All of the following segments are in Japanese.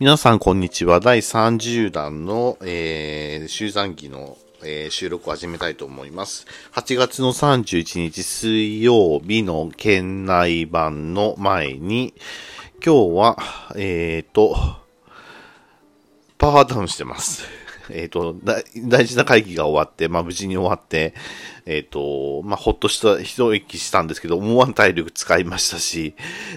皆さん、こんにちは。第30弾の、えー、集団期の、えー、収録を始めたいと思います。8月の31日水曜日の県内版の前に、今日は、えっ、ー、と、パワーダウンしてます。えっ、ー、と、大事な会議が終わって、まあ無事に終わって、えっ、ー、と、まあほっとした一息したんですけど、思わん体力使いましたし、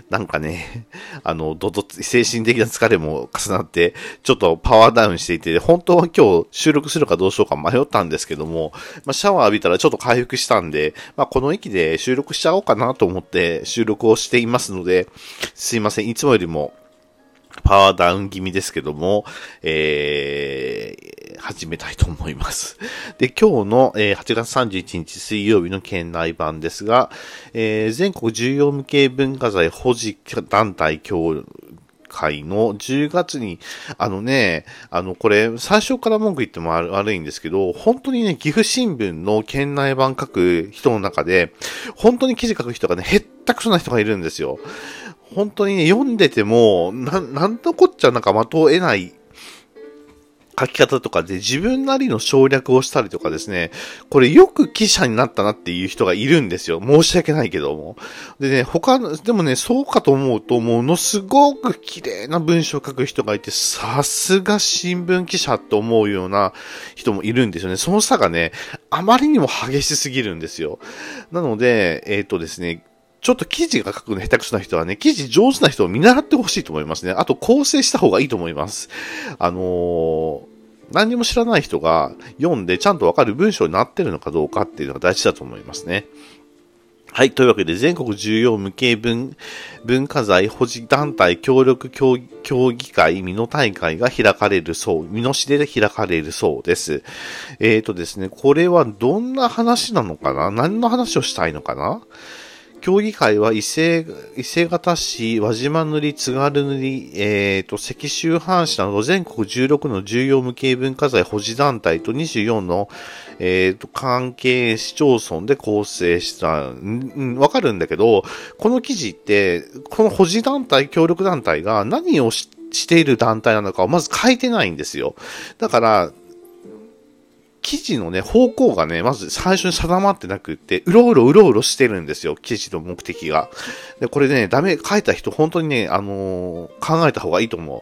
なんかね、あの、どど、精神的な疲れも重なって、ちょっとパワーダウンしていて、本当は今日収録するかどうしようか迷ったんですけども、まあシャワー浴びたらちょっと回復したんで、まあこの息で収録しちゃおうかなと思って収録をしていますので、すいません、いつもよりもパワーダウン気味ですけども、えー、始めたいと思います。で、今日の、えー、8月31日水曜日の県内版ですが、えー、全国重要無形文化財保持団体協会の10月に、あのね、あの、これ、最初から文句言っても悪いんですけど、本当にね、岐阜新聞の県内版書く人の中で、本当に記事書く人がね、へったくそな人がいるんですよ。本当にね、読んでても、な、なんとこっちゃなんか的を得ない書き方とかで自分なりの省略をしたりとかですね、これよく記者になったなっていう人がいるんですよ。申し訳ないけども。でね、他の、でもね、そうかと思うと、ものすごく綺麗な文章を書く人がいて、さすが新聞記者と思うような人もいるんですよね。その差がね、あまりにも激しすぎるんですよ。なので、えっ、ー、とですね、ちょっと記事が書くの下手くそな人はね、記事上手な人を見習ってほしいと思いますね。あと構成した方がいいと思います。あのー、何にも知らない人が読んでちゃんとわかる文章になってるのかどうかっていうのが大事だと思いますね。はい。というわけで、全国重要無形文文化財保持団体協力協議会、美濃大会が開かれるそう、美濃市で開かれるそうです。えっ、ー、とですね、これはどんな話なのかな？何の話をしたいのかな？協議会は伊勢、伊勢型市、輪島塗、津軽塗、えっ、ー、と、石州藩市など全国16の重要無形文化財保持団体と24の、えっ、ー、と、関係市町村で構成した、ん、わかるんだけど、この記事って、この保持団体、協力団体が何をしている団体なのかをまず書いてないんですよ。だから、記事のね、方向がね、まず最初に定まってなくって、うろうろうろうろしてるんですよ、記事の目的が。で、これね、ダメ、書いた人、本当にね、あのー、考えた方がいいと思う。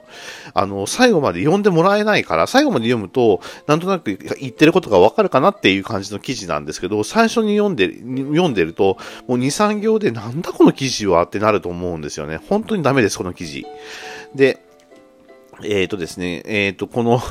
あのー、最後まで読んでもらえないから、最後まで読むと、なんとなく言ってることがわかるかなっていう感じの記事なんですけど、最初に読んで、読んでると、もう2、3行でなんだこの記事はってなると思うんですよね。本当にダメです、この記事。で、えっ、ー、とですね、えっ、と、この、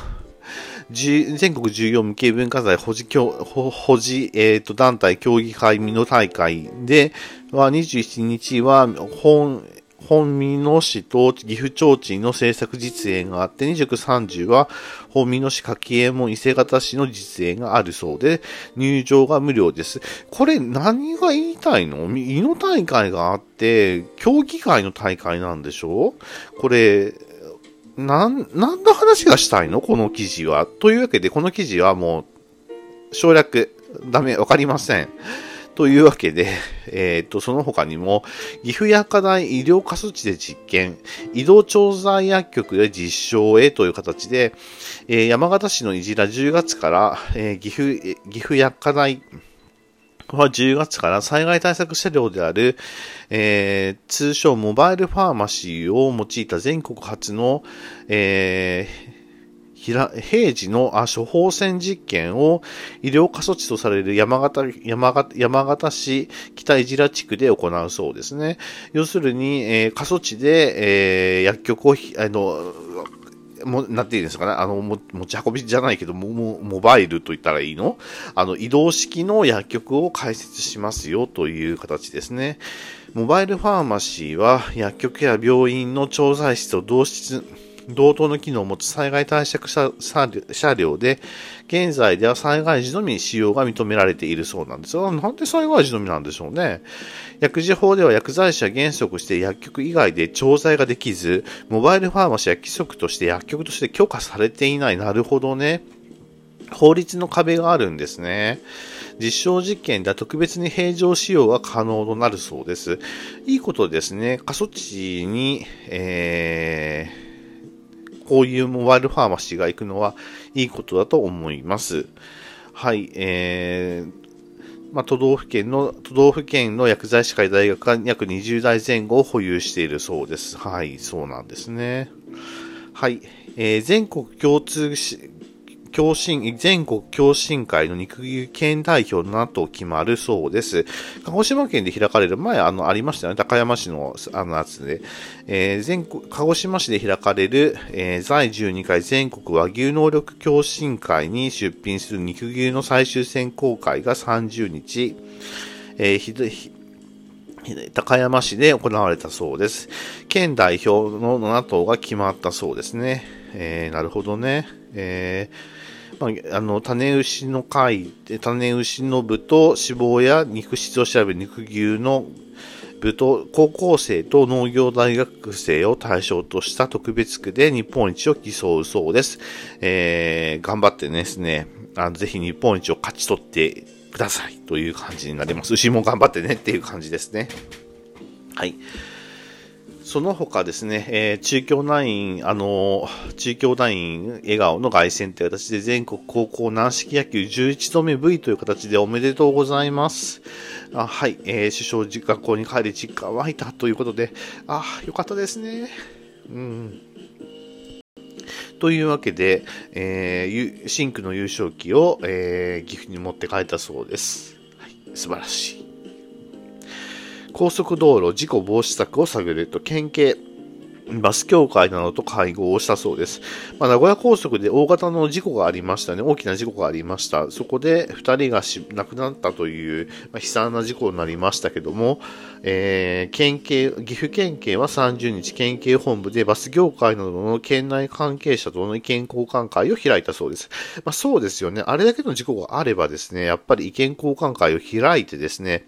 全国重要無形文化財保持保持、えーと、団体協議会美濃大会では27日は本本美濃市と岐阜町地の制作実演があって、29、30は本美濃市柿右衛門伊勢型市の実演があるそうで、入場が無料です。これ何が言いたいの？美濃大会があって、競技会の大会なんでしょ？これ、なん、何の話がしたいの？この記事は。というわけで、この記事はもう、省略、ダメ、わかりません。というわけで、えっ、と、その他にも、岐阜薬科大医療過疎地で実験、移動調剤薬局で実証へという形で、えー、山形市のいじら10月から、えー、岐阜、岐阜薬科大は10月から災害対策車両である、えー、通称モバイルファーマシーを用いた全国初の、えー、平時のあ処方箋実験を医療過疎地とされる山形山形山形市北井寺地区で行うそうですね。要するに、えー、過疎地で、えー、薬局をあのも、なんていうんですかね、あの、持ち運びじゃないけど、モモバイルと言ったらいいの？あの、移動式の薬局を開設しますよという形ですね。モバイルファーマシーは薬局や病院の調剤室を同室、同等の機能を持つ災害対策車両で、現在では災害時のみ使用が認められているそうなんですが、なんで災害時のみなんでしょうね。薬事法では薬剤師は原則して薬局以外で調剤ができず、モバイルファーマシーは規則として薬局として許可されていない。なるほどね。法律の壁があるんですね。実証実験では特別に平常使用が可能となるそうです。いいことですね。過疎地に、えーこういうモバイルファーマシーが行くのはいいことだと思います。はい、えー、まあ、都道府県の、都道府県の薬剤師会大学が約20代前後を保有しているそうです。はい、そうなんですね。はい、えー、全国共通共進、全国共進会の肉牛県代表の後決まるそうです。鹿児島県で開かれる前、あの、ありましたよね。高山市の、あの、やつで。えー、全国、鹿児島市で開かれる、えー、第12回全国和牛能力共進会に出品する肉牛の最終選考会が30日、えー、ひ高山市で行われたそうです。県代表の7頭が決まったそうですね。えー、なるほどね。えーまあ、あの、種牛の貝で、種牛の部と脂肪や肉質を調べ肉牛の部と高校生と農業大学生を対象とした特別区で日本一を競うそうです。えー、頑張ってですね、あのぜひ日本一を勝ち取ってくださいという感じになります。牛も頑張ってねっていう感じですね。はい。その他ですね、えー、中京ナイン、あのー、中京ナイン笑顔の凱旋という形で全国高校軟式野球11度目 V という形でおめでとうございます。あはい、えー、首相実学校に帰り実感湧いたということで、あ、よかったですね。うん。というわけで、えー、深紅の優勝旗を、えー、岐阜に持って帰ったそうです。はい、素晴らしい。高速道路事故防止策を探ると県警、バス協会などと会合をしたそうです。まあ、名古屋高速で大型の事故がありましたね。大きな事故がありました。そこで2人が亡くなったという、まあ、悲惨な事故になりましたけども、えー、県警、岐阜県警は30日、県警本部でバス業界などの県内関係者との意見交換会を開いたそうです。まあ、そうですよね。あれだけの事故があればですね、やっぱり意見交換会を開いてですね、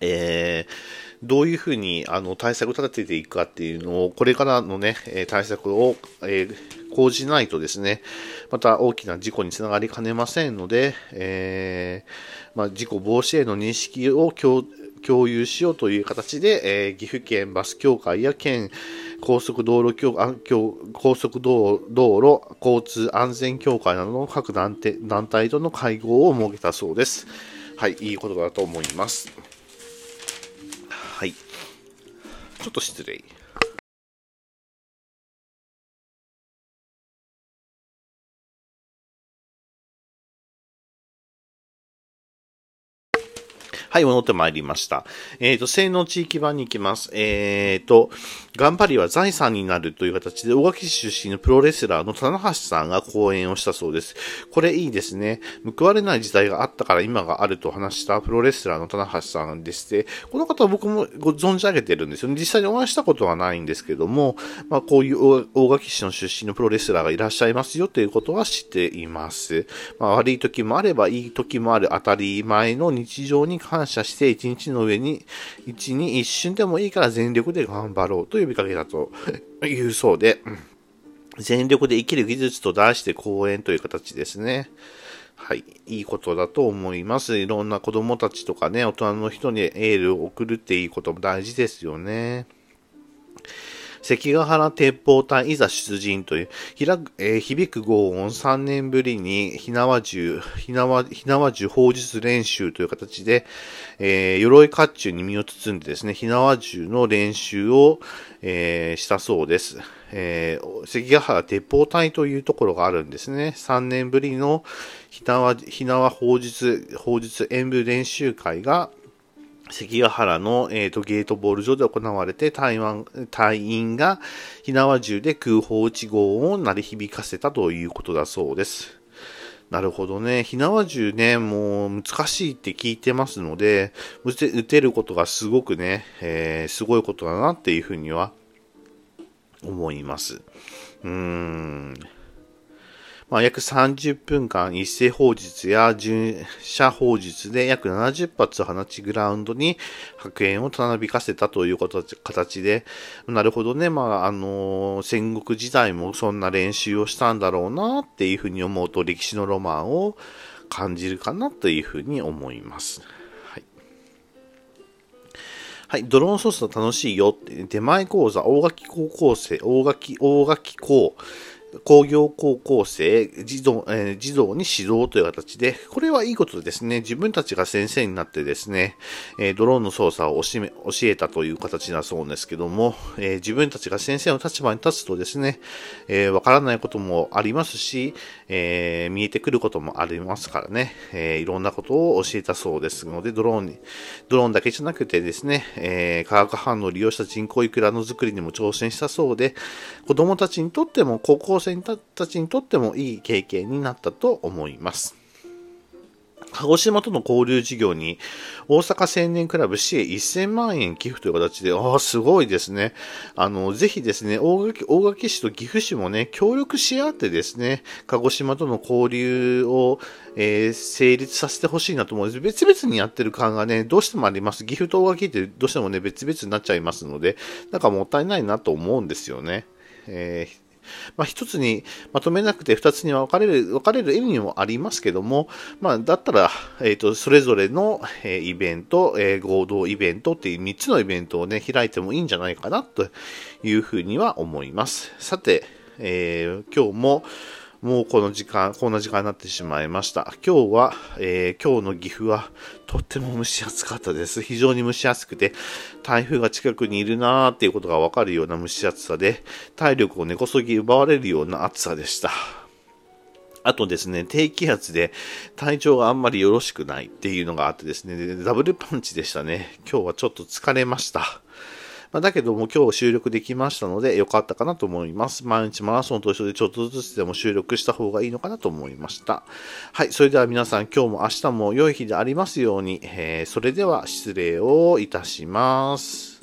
えー、どういうふうにあの対策を立てていくかっていうのを、これからのね、対策を、えー、講じないとですね、また大きな事故につながりかねませんので、えー、まあ、事故防止への認識を共有しようという形で、えー、岐阜県バス協会や県高速道路協高速道路交通安全協会などの各団体との会合を設けたそうです。はい、いいことだと思います。ちょっと失礼。はい、戻ってまいりました。えっ、ー、と、性能地域版に行きます。えっ、ー、と、頑張りは財産になるという形で、大垣市出身のプロレスラーの棚橋さんが講演をしたそうです。これいいですね。報われない時代があったから今があると話したプロレスラーの棚橋さんでして、この方は僕もご存じ上げてるんですよね。実際にお会いしたことはないんですけども、まあ、こういう大垣市の出身のプロレスラーがいらっしゃいますよということは知っています。まあ、悪い時もあればいい時もある当たり前の日常に関感謝して一日の上に、一に一瞬でもいいから全力で頑張ろうと呼びかけたと いうそうで、全力で生きる技術と題して講演という形ですね。はい。いいことだと思います。いろんな子供たちとかね、大人の人にエールを送るっていいことも大事ですよね。関ヶ原鉄砲隊いざ出陣という、ひらえー、響く轟音3年ぶりに火縄銃、火縄、火縄銃砲術練習という形で、えー、鎧甲冑に身を包んでですね、火縄銃の練習を、えー、したそうです。えー、関ヶ原鉄砲隊というところがあるんですね。3年ぶりの火縄、火縄砲術、砲術演舞練習会が、関ヶ原の、えーと、ゲートボール上で行われて台湾隊員が火縄銃で空砲打ち号を鳴り響かせたということだそうです。なるほどね。火縄銃ね、もう難しいって聞いてますので、撃てることがすごくね、えー、すごいことだなっていうふうには思います。うーん。まあ、約30分間一斉砲術や巡射砲術で約70発放ちグラウンドに白煙をたなびかせたということ形で、なるほどね、まあ、あのー、戦国時代もそんな練習をしたんだろうなっていうふうに思うと歴史のロマンを感じるかなというふうに思います。はい、ドローン操作楽しいよって、出前講座、大垣高校生、大垣、大垣高、工業高校生、児童、えー、児童に指導という形で、これはいいことですね。自分たちが先生になってですね、えー、ドローンの操作を教えたという形だそうですけども、えー、自分たちが先生の立場に立つとですね、えわからないこともありますし、え見えてくることもありますからね、えいろんなことを教えたそうですので、ドローンに、ドローンだけじゃなくてですね、え化学反応を利用した人工イクラの作りにも挑戦したそうで、子供たちにとっても高校校生たちにとってもいい経験になったと思います。鹿児島との交流事業に大阪青年クラブ市へ1000万円寄付という形で、ああ、すごいですね。あの、ぜひですね、大垣大垣市と岐阜市もね、協力し合ってですね、鹿児島との交流を、えー、成立させてほしいなと思うんです。別々にやってる感がね、どうしてもあります。岐阜と大垣ってどうしてもね、別々になっちゃいますので、なんかもったいないなと思うんですよね。えーまあ、一つにまとめなくて2つに分かれる、分かれる意味もありますけども、まあ、だったら、えっ、ー、と、それぞれの、えイベント、え、合同イベントっていう3つのイベントをね、開いてもいいんじゃないかなというふうには思います。さて、えー、今日も、もうこの時間、こんな時間になってしまいました。今日は、えー、今日の岐阜はとっても蒸し暑かったです。非常に蒸し暑くて、台風が近くにいるなーっていうことがわかるような蒸し暑さで、体力を根こそぎ奪われるような暑さでした。あとですね、低気圧で体調があんまりよろしくないっていうのがあってですね、ダブルパンチでしたね。今日はちょっと疲れました。まあ、だけども今日収録できましたので良かったかなと思います。毎日マラソンと一緒でちょっとずつでも収録した方がいいのかなと思いました。はい、それでは皆さん今日も明日も良い日でありますように、えー、それでは失礼をいたします。